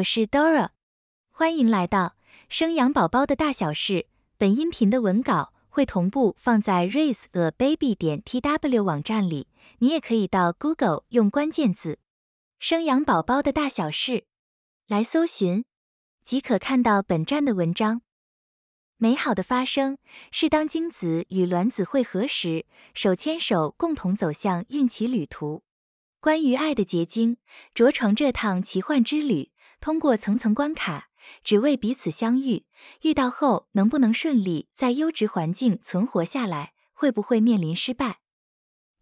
我是 Dora，欢迎来到生养宝宝的大小事。本音频的文稿会同步放在 raiseababy 点 tw 网站里，你也可以到 Google 用关键字“生养宝宝的大小事”来搜寻，即可看到本站的文章。美好的发生是当精子与卵子汇合时，手牵手共同走向孕期旅途。关于爱的结晶，着床这趟奇幻之旅，通过层层关卡，只为彼此相遇。遇到后能不能顺利在优质环境存活下来，会不会面临失败，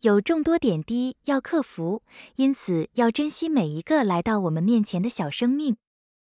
有众多点滴要克服，因此要珍惜每一个来到我们面前的小生命。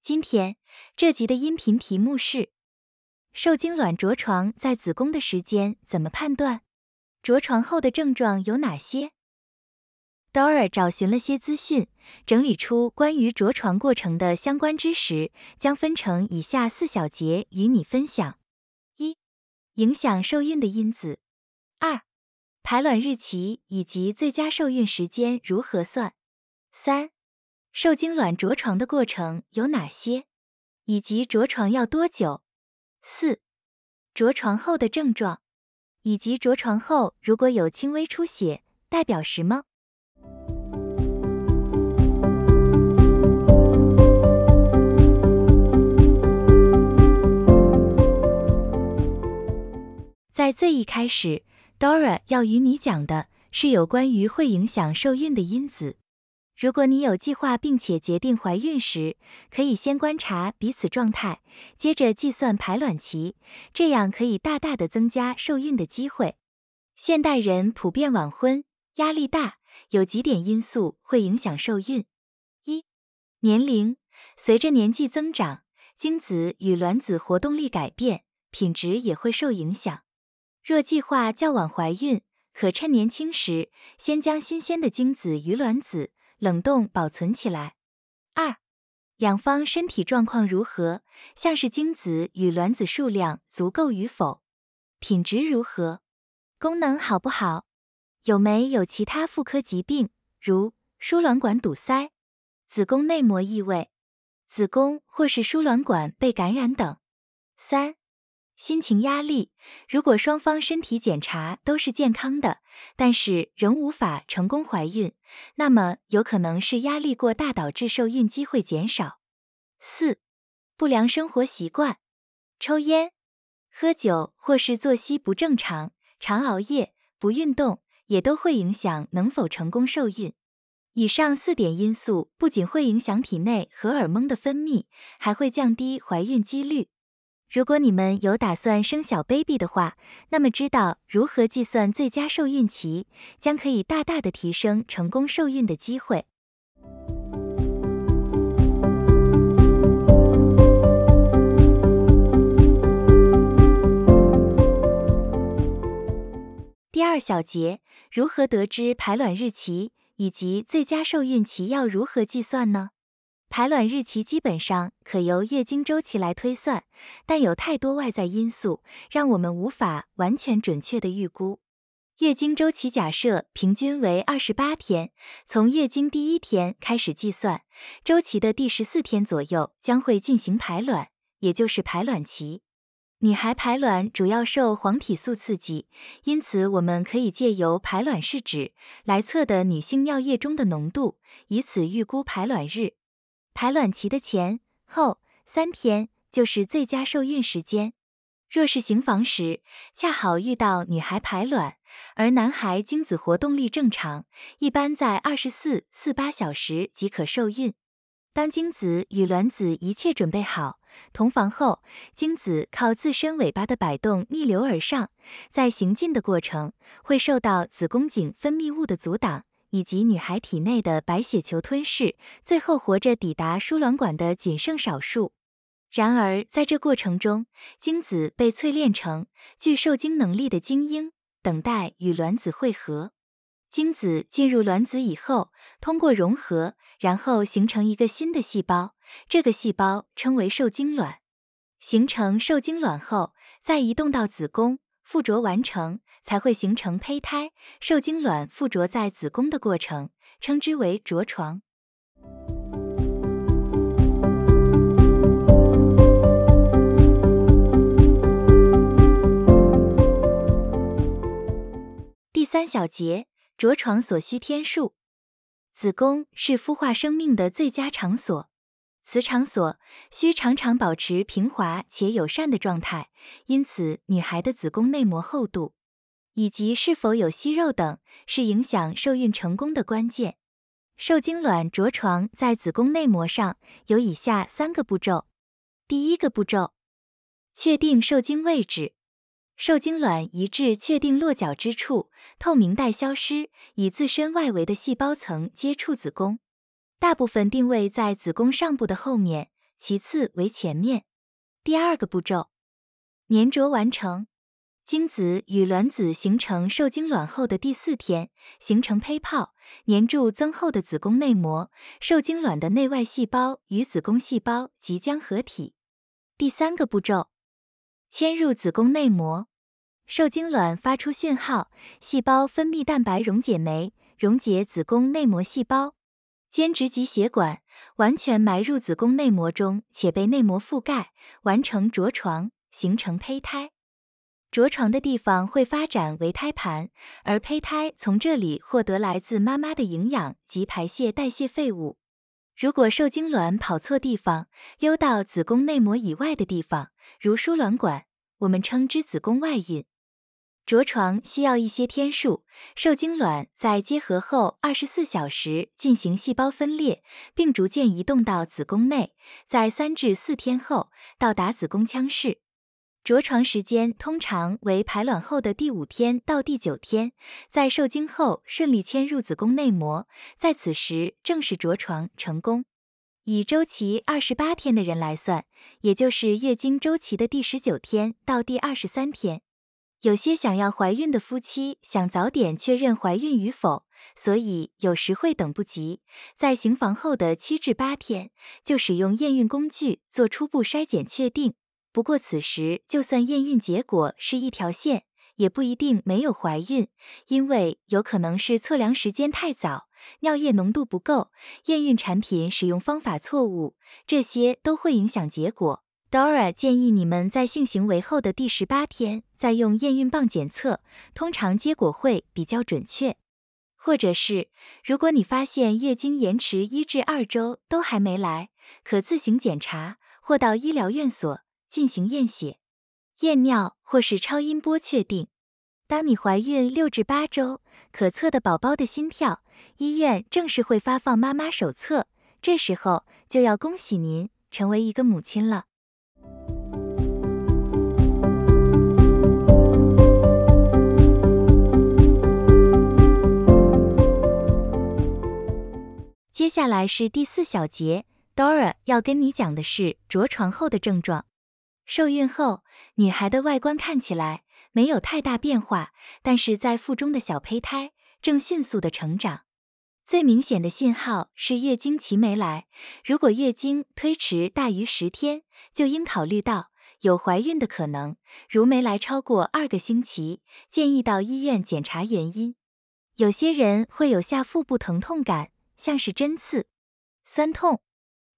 今天这集的音频题目是：受精卵着床在子宫的时间怎么判断？着床后的症状有哪些？Dora 找寻了些资讯，整理出关于着床过程的相关知识，将分成以下四小节与你分享：一、影响受孕的因子；二、排卵日期以及最佳受孕时间如何算；三、受精卵着床的过程有哪些，以及着床要多久；四、着床后的症状，以及着床后如果有轻微出血，代表什么？在最一开始，Dora 要与你讲的是有关于会影响受孕的因子。如果你有计划并且决定怀孕时，可以先观察彼此状态，接着计算排卵期，这样可以大大的增加受孕的机会。现代人普遍晚婚，压力大，有几点因素会影响受孕：一、年龄，随着年纪增长，精子与卵子活动力改变，品质也会受影响。若计划较晚怀孕，可趁年轻时先将新鲜的精子与卵子冷冻保存起来。二、两方身体状况如何，像是精子与卵子数量足够与否，品质如何，功能好不好，有没有其他妇科疾病，如输卵管堵塞、子宫内膜异位、子宫或是输卵管被感染等。三。心情压力，如果双方身体检查都是健康的，但是仍无法成功怀孕，那么有可能是压力过大导致受孕机会减少。四、不良生活习惯，抽烟、喝酒或是作息不正常、常熬夜、不运动，也都会影响能否成功受孕。以上四点因素不仅会影响体内荷尔蒙的分泌，还会降低怀孕几率。如果你们有打算生小 baby 的话，那么知道如何计算最佳受孕期，将可以大大的提升成功受孕的机会。第二小节，如何得知排卵日期以及最佳受孕期要如何计算呢？排卵日期基本上可由月经周期来推算，但有太多外在因素让我们无法完全准确的预估。月经周期假设平均为二十八天，从月经第一天开始计算，周期的第十四天左右将会进行排卵，也就是排卵期。女孩排卵主要受黄体素刺激，因此我们可以借由排卵试纸来测的女性尿液中的浓度，以此预估排卵日。排卵期的前后三天就是最佳受孕时间。若是行房时恰好遇到女孩排卵，而男孩精子活动力正常，一般在二十四四八小时即可受孕。当精子与卵子一切准备好，同房后，精子靠自身尾巴的摆动逆流而上，在行进的过程会受到子宫颈分泌物的阻挡。以及女孩体内的白血球吞噬，最后活着抵达输卵管的仅剩少数。然而，在这过程中，精子被淬炼成具受精能力的精英，等待与卵子汇合。精子进入卵子以后，通过融合，然后形成一个新的细胞，这个细胞称为受精卵。形成受精卵后，再移动到子宫。附着完成才会形成胚胎受精卵附着在子宫的过程称之为着床。第三小节着床所需天数。子宫是孵化生命的最佳场所此场所需常常保持平滑且友善的状态因此女孩的子宫内膜厚度以及是否有息肉等，是影响受孕成功的关键。受精卵着床在子宫内膜上有以下三个步骤。第一个步骤，确定受精位置。受精卵移至确定落脚之处，透明带消失，以自身外围的细胞层接触子宫。大部分定位在子宫上部的后面，其次为前面。第二个步骤，粘着完成。精子与卵子形成受精卵后的第四天，形成胚泡，粘住增厚的子宫内膜。受精卵的内外细胞与子宫细胞即将合体。第三个步骤。迁入子宫内膜，受精卵发出讯号，细胞分泌蛋白溶解酶，溶解子宫内膜细胞，间质及血管完全埋入子宫内膜中，且被内膜覆盖，完成着床，形成胚胎。着床的地方会发展为胎盘，而胚胎从这里获得来自妈妈的营养及排泄代谢废物。如果受精卵跑错地方，溜到子宫内膜以外的地方，如输卵管，我们称之子宫外孕。着床需要一些天数，受精卵在结合后二十四小时进行细胞分裂，并逐渐移动到子宫内，在三至四天后到达子宫腔室。着床时间通常为排卵后的第五天到第九天，在受精后顺利迁入子宫内膜，在此时正式着床成功。以周期二十八天的人来算，也就是月经周期的第十九天到第二十三天。有些想要怀孕的夫妻想早点确认怀孕与否，所以有时会等不及，在行房后的七至八天就使用验孕工具做初步筛检确定。不过此时，就算验孕结果是一条线，也不一定没有怀孕，因为有可能是测量时间太早，尿液浓度不够，验孕产品使用方法错误，这些都会影响结果。Dora 建议你们在性行为后的第十八天再用验孕棒检测，通常结果会比较准确。或者是，如果你发现月经延迟一至二周都还没来，可自行检查或到医疗院所。进行验血、验尿或是超音波确定。当你怀孕六至八周，可测的宝宝的心跳，医院正式会发放妈妈手册。这时候就要恭喜您成为一个母亲了。接下来是第四小节，Dora 要跟你讲的是着床后的症状。受孕后，女孩的外观看起来没有太大变化，但是在腹中的小胚胎正迅速的成长。最明显的信号是月经期没来，如果月经推迟大于十天，就应考虑到有怀孕的可能。如没来超过二个星期，建议到医院检查原因。有些人会有下腹部疼痛感，像是针刺、酸痛、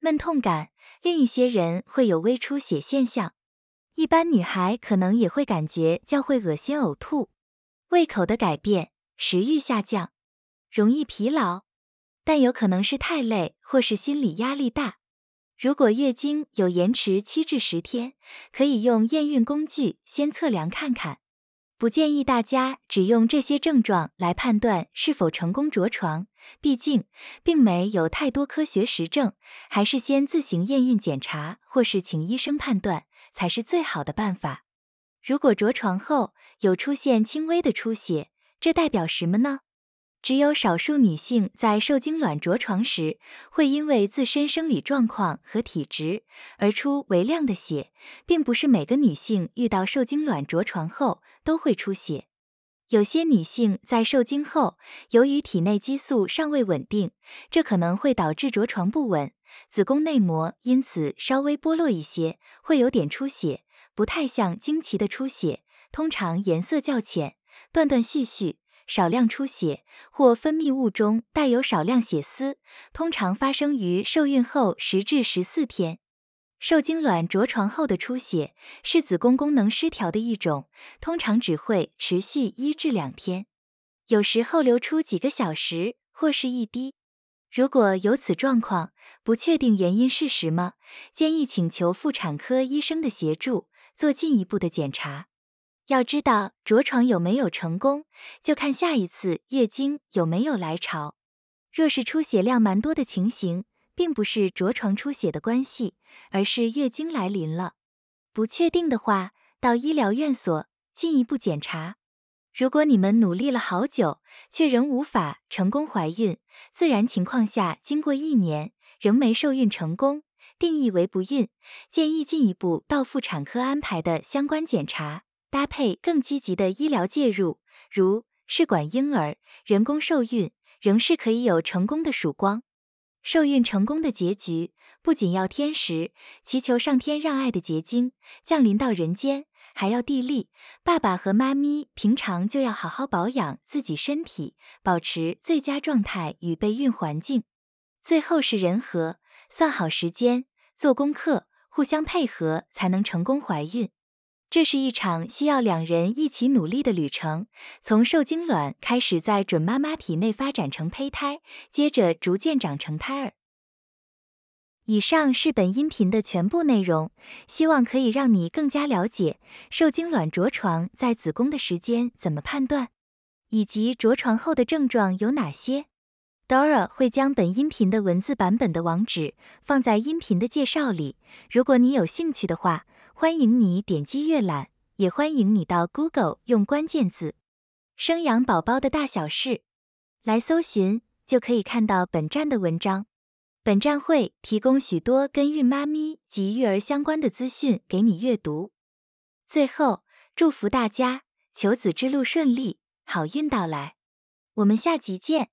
闷痛感；另一些人会有微出血现象。一般女孩可能也会感觉较会恶心、呕吐，胃口的改变，食欲下降，容易疲劳，但有可能是太累或是心理压力大。如果月经有延迟七至十天，可以用验孕工具先测量看看。不建议大家只用这些症状来判断是否成功着床，毕竟并没有太多科学实证，还是先自行验孕检查或是请医生判断。才是最好的办法。如果着床后有出现轻微的出血，这代表什么呢？只有少数女性在受精卵着床时，会因为自身生理状况和体质而出微量的血，并不是每个女性遇到受精卵着床后都会出血。有些女性在受精后，由于体内激素尚未稳定，这可能会导致着床不稳。子宫内膜因此稍微剥落一些，会有点出血，不太像经期的出血，通常颜色较浅，断断续续，少量出血或分泌物中带有少量血丝，通常发生于受孕后十至十四天。受精卵着床后的出血是子宫功能失调的一种，通常只会持续一至两天。有时候流出几个小时或是一滴。如果有此状况，不确定原因是什么，建议请求妇产科医生的协助，做进一步的检查。要知道着床有没有成功，就看下一次月经有没有来潮。若是出血量蛮多的情形，并不是着床出血的关系，而是月经来临了。不确定的话，到医疗院所进一步检查。如果你们努力了好久，却仍无法成功怀孕，自然情况下经过一年仍没受孕成功，定义为不孕，建议进一步到妇产科安排的相关检查，搭配更积极的医疗介入，如试管婴儿、人工受孕，仍是可以有成功的曙光。受孕成功的结局，不仅要天时，祈求上天让爱的结晶降临到人间。还要地利，爸爸和妈咪平常就要好好保养自己身体，保持最佳状态与备孕环境。最后是人和，算好时间，做功课，互相配合，才能成功怀孕。这是一场需要两人一起努力的旅程，从受精卵开始在准妈妈体内发展成胚胎，接着逐渐长成胎儿。以上是本音频的全部内容，希望可以让你更加了解受精卵着床在子宫的时间怎么判断，以及着床后的症状有哪些。Dora 会将本音频的文字版本的网址放在音频的介绍里，如果你有兴趣的话，欢迎你点击阅览，也欢迎你到 Google 用关键字“生养宝宝的大小事”来搜寻，就可以看到本站的文章。本站会提供许多跟孕妈咪及育儿相关的资讯给你阅读。最后，祝福大家求子之路顺利，好运到来。我们下集见。